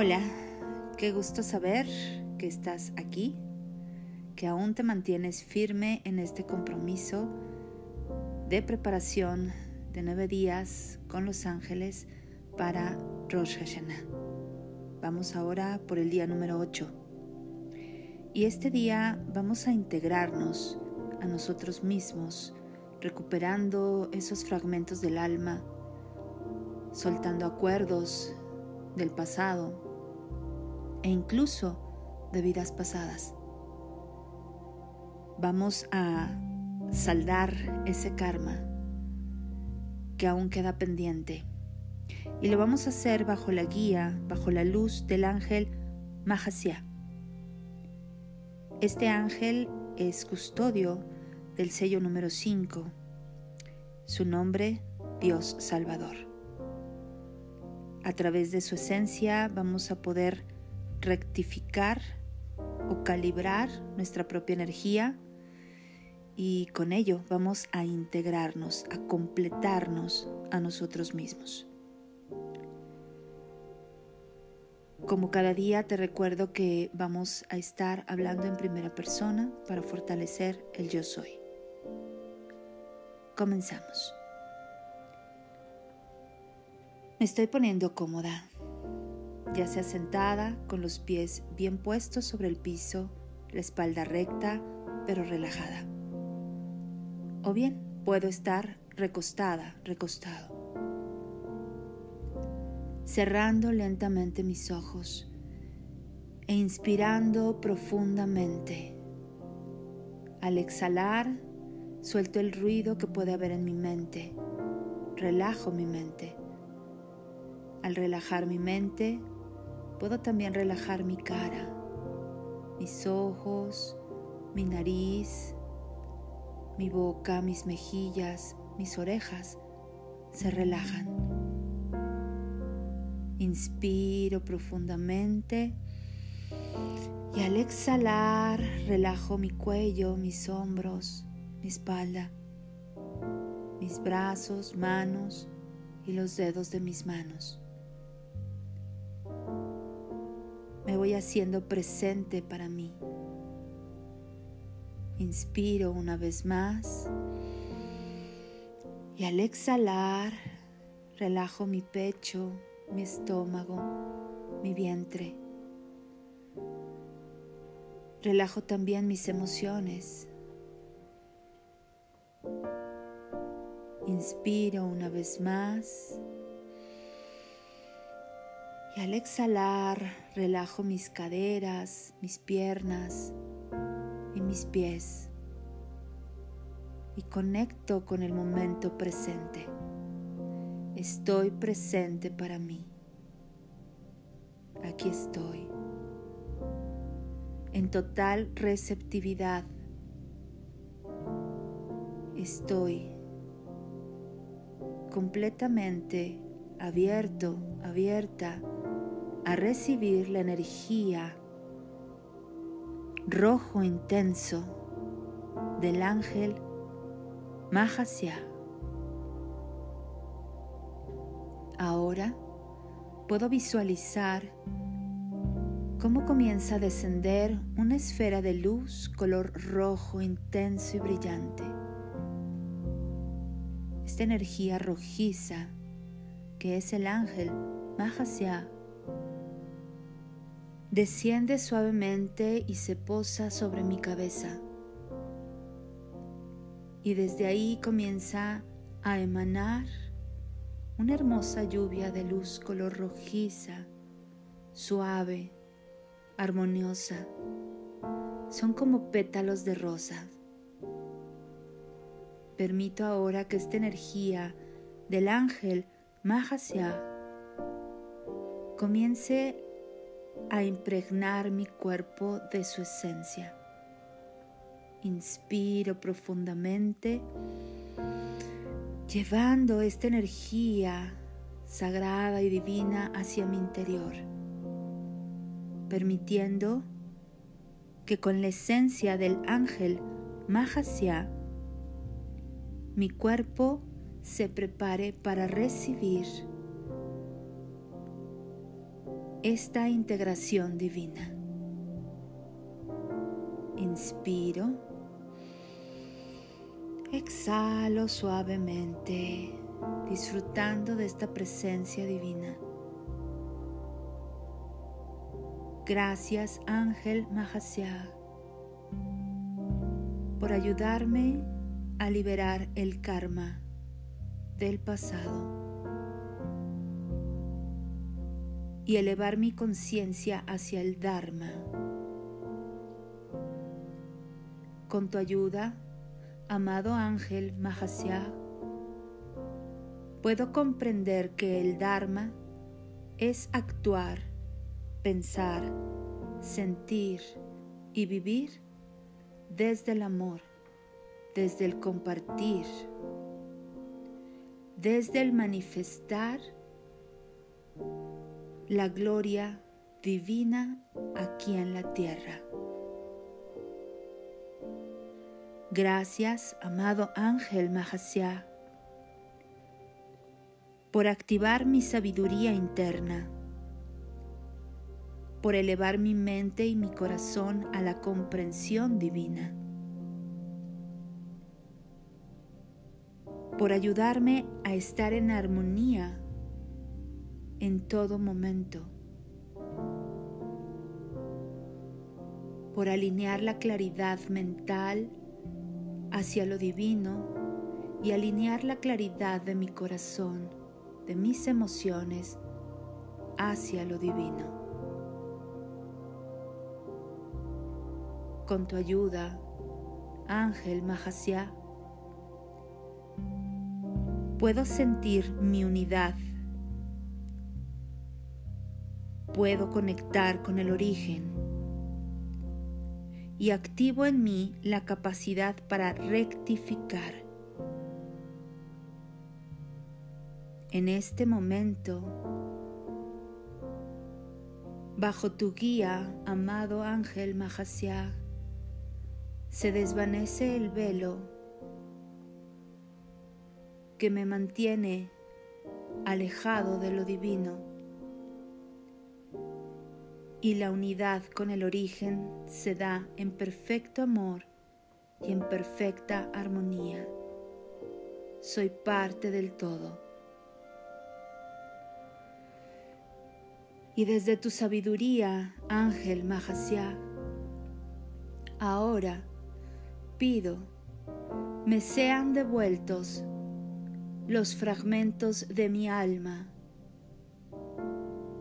Hola, qué gusto saber que estás aquí, que aún te mantienes firme en este compromiso de preparación de nueve días con los ángeles para Rosh Hashanah. Vamos ahora por el día número 8. Y este día vamos a integrarnos a nosotros mismos, recuperando esos fragmentos del alma, soltando acuerdos del pasado, e incluso de vidas pasadas. Vamos a saldar ese karma que aún queda pendiente y lo vamos a hacer bajo la guía, bajo la luz del ángel Mahasya. Este ángel es custodio del sello número 5. Su nombre, Dios Salvador. A través de su esencia vamos a poder rectificar o calibrar nuestra propia energía y con ello vamos a integrarnos, a completarnos a nosotros mismos. Como cada día te recuerdo que vamos a estar hablando en primera persona para fortalecer el yo soy. Comenzamos. Me estoy poniendo cómoda ya sea sentada con los pies bien puestos sobre el piso, la espalda recta pero relajada. O bien puedo estar recostada, recostado. Cerrando lentamente mis ojos e inspirando profundamente. Al exhalar, suelto el ruido que puede haber en mi mente. Relajo mi mente. Al relajar mi mente, Puedo también relajar mi cara, mis ojos, mi nariz, mi boca, mis mejillas, mis orejas se relajan. Inspiro profundamente y al exhalar relajo mi cuello, mis hombros, mi espalda, mis brazos, manos y los dedos de mis manos. Haciendo presente para mí. Inspiro una vez más y al exhalar relajo mi pecho, mi estómago, mi vientre. Relajo también mis emociones. Inspiro una vez más al exhalar, relajo mis caderas, mis piernas y mis pies. Y conecto con el momento presente. Estoy presente para mí. Aquí estoy. En total receptividad. Estoy completamente abierto, abierta a recibir la energía rojo intenso del ángel Mahasya. Ahora puedo visualizar cómo comienza a descender una esfera de luz color rojo intenso y brillante. Esta energía rojiza, que es el ángel Mahasya, desciende suavemente y se posa sobre mi cabeza. Y desde ahí comienza a emanar una hermosa lluvia de luz color rojiza, suave, armoniosa. Son como pétalos de rosa. Permito ahora que esta energía del ángel Mahasya comience a impregnar mi cuerpo de su esencia. Inspiro profundamente, llevando esta energía sagrada y divina hacia mi interior, permitiendo que con la esencia del ángel Mahasya, mi cuerpo se prepare para recibir esta integración divina. Inspiro, exhalo suavemente, disfrutando de esta presencia divina. Gracias Ángel Mahasya por ayudarme a liberar el karma del pasado y elevar mi conciencia hacia el Dharma. Con tu ayuda, amado ángel Mahasya, puedo comprender que el Dharma es actuar pensar, sentir y vivir desde el amor, desde el compartir, desde el manifestar la gloria divina aquí en la tierra. Gracias, amado ángel Mahasya, por activar mi sabiduría interna por elevar mi mente y mi corazón a la comprensión divina, por ayudarme a estar en armonía en todo momento, por alinear la claridad mental hacia lo divino y alinear la claridad de mi corazón, de mis emociones, hacia lo divino. con tu ayuda, Ángel Mahasya, puedo sentir mi unidad. Puedo conectar con el origen y activo en mí la capacidad para rectificar. En este momento, bajo tu guía, amado ángel Mahasya, se desvanece el velo que me mantiene alejado de lo divino y la unidad con el origen se da en perfecto amor y en perfecta armonía. Soy parte del todo. Y desde tu sabiduría, Ángel Mahasya, ahora pido me sean devueltos los fragmentos de mi alma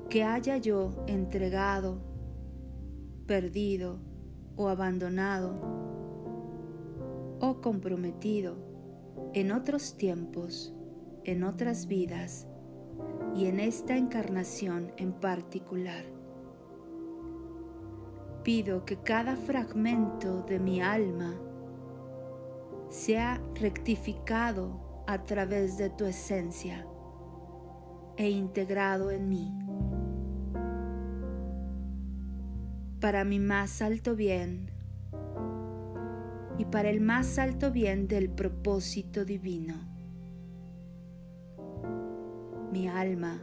que haya yo entregado, perdido o abandonado o comprometido en otros tiempos, en otras vidas y en esta encarnación en particular. Pido que cada fragmento de mi alma sea rectificado a través de tu esencia e integrado en mí. Para mi más alto bien y para el más alto bien del propósito divino. Mi alma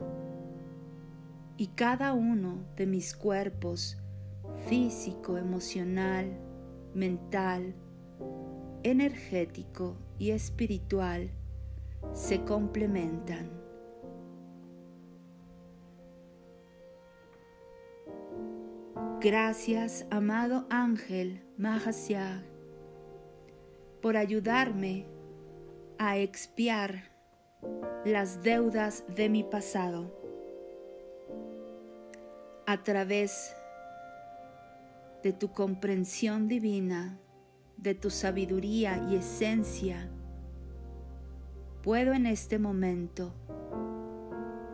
y cada uno de mis cuerpos físico, emocional, mental, energético y espiritual se complementan. Gracias, amado ángel Mahasya, por ayudarme a expiar las deudas de mi pasado a través de tu comprensión divina de tu sabiduría y esencia, puedo en este momento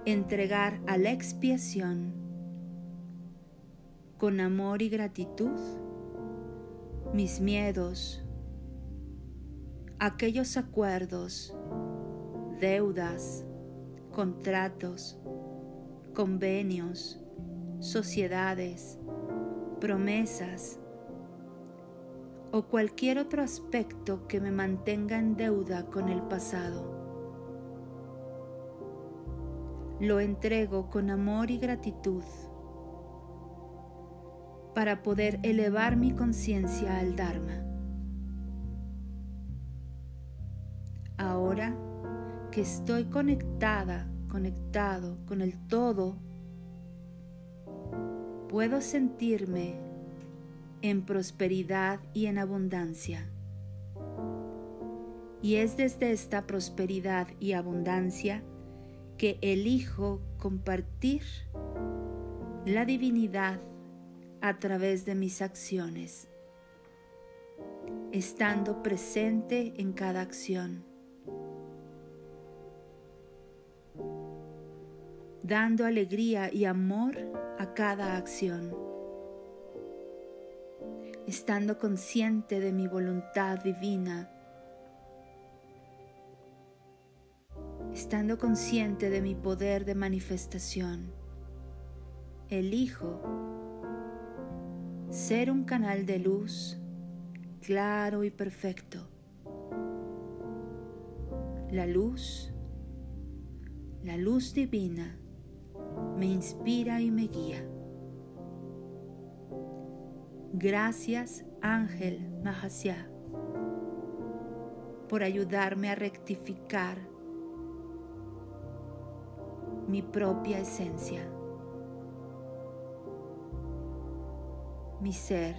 entregar a la expiación con amor y gratitud mis miedos, aquellos acuerdos, deudas, contratos, convenios, sociedades, promesas, o cualquier otro aspecto que me mantenga en deuda con el pasado. Lo entrego con amor y gratitud para poder elevar mi conciencia al Dharma. Ahora que estoy conectada, conectado con el todo, puedo sentirme en prosperidad y en abundancia. Y es desde esta prosperidad y abundancia que elijo compartir la divinidad a través de mis acciones, estando presente en cada acción, dando alegría y amor a cada acción, estando consciente de mi voluntad divina, estando consciente de mi poder de manifestación. Elijo ser un canal de luz claro y perfecto. La luz, la luz divina, me inspira y me guía. Gracias, Ángel Mahasya, por ayudarme a rectificar mi propia esencia. Mi ser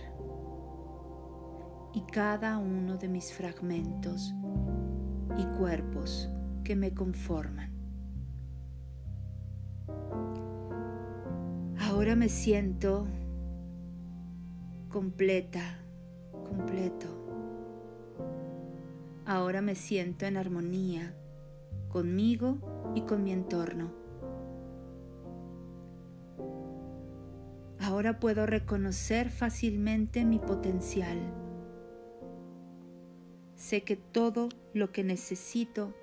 y cada uno de mis fragmentos y cuerpos que me conforman. Ahora me siento completa, completo. Ahora me siento en armonía conmigo y con mi entorno. Ahora puedo reconocer fácilmente mi potencial. Sé que todo lo que necesito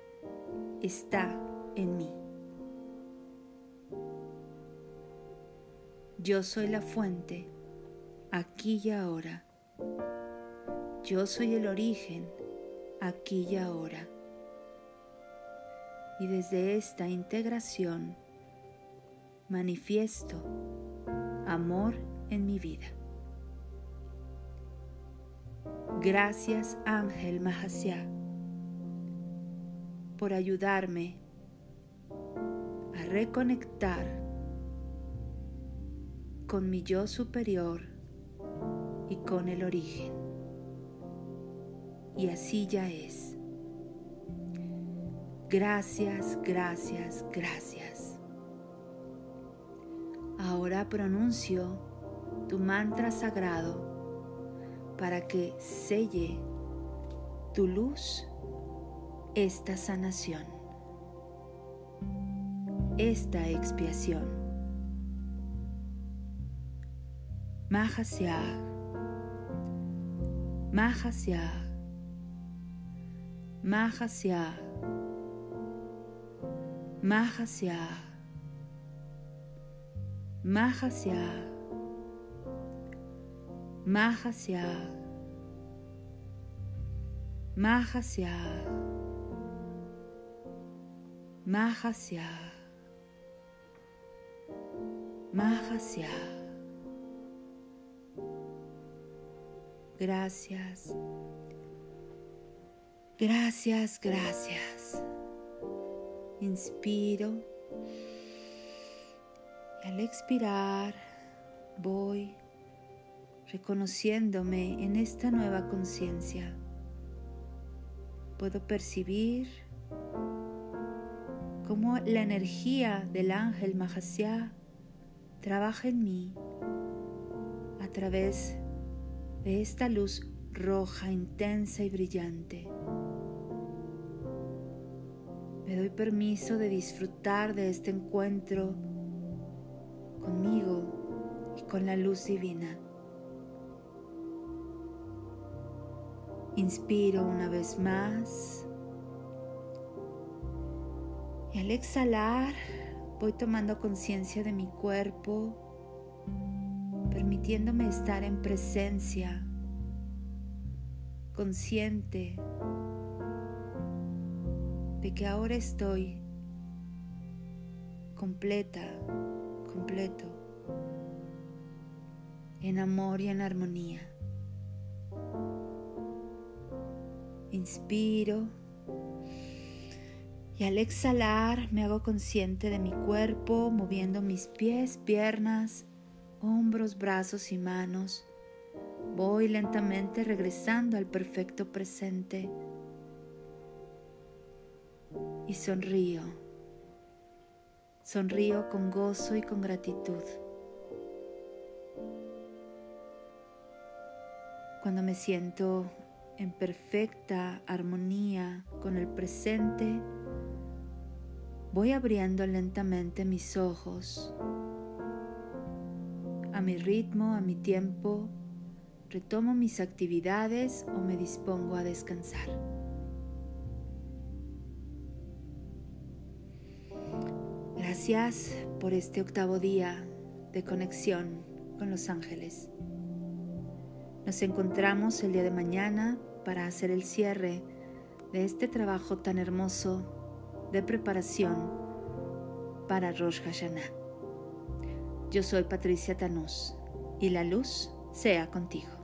está en mí. Yo soy la fuente, aquí y ahora. Yo soy el origen, aquí y ahora. Y desde esta integración manifiesto amor en mi vida. Gracias Ángel Mahasya por ayudarme a reconectar con mi yo superior y con el origen. Y así ya es. Gracias, gracias, gracias. Ahora pronuncio tu mantra sagrado para que selle tu luz esta sanación, esta expiación. Mahasya, Mahasya, Mahasya, Mahasya. Mahasya, Mahasya, Mahasya, Mahasya, Mahasya. Gracias, gracias, gracias. Inspiro. Al expirar voy reconociéndome en esta nueva conciencia. Puedo percibir cómo la energía del ángel Mahasya trabaja en mí a través de esta luz roja, intensa y brillante. Me doy permiso de disfrutar de este encuentro conmigo y con la luz divina. Inspiro una vez más y al exhalar voy tomando conciencia de mi cuerpo, permitiéndome estar en presencia, consciente de que ahora estoy completa completo. en amor y en armonía. Inspiro y al exhalar me hago consciente de mi cuerpo, moviendo mis pies, piernas, hombros, brazos y manos. Voy lentamente regresando al perfecto presente y sonrío. Sonrío con gozo y con gratitud. Cuando me siento en perfecta armonía con el presente, voy abriendo lentamente mis ojos. A mi ritmo, a mi tiempo, retomo mis actividades o me dispongo a descansar. Gracias por este octavo día de conexión con los ángeles. Nos encontramos el día de mañana para hacer el cierre de este trabajo tan hermoso de preparación para Rosh Hashanah. Yo soy Patricia Tanús y la luz sea contigo.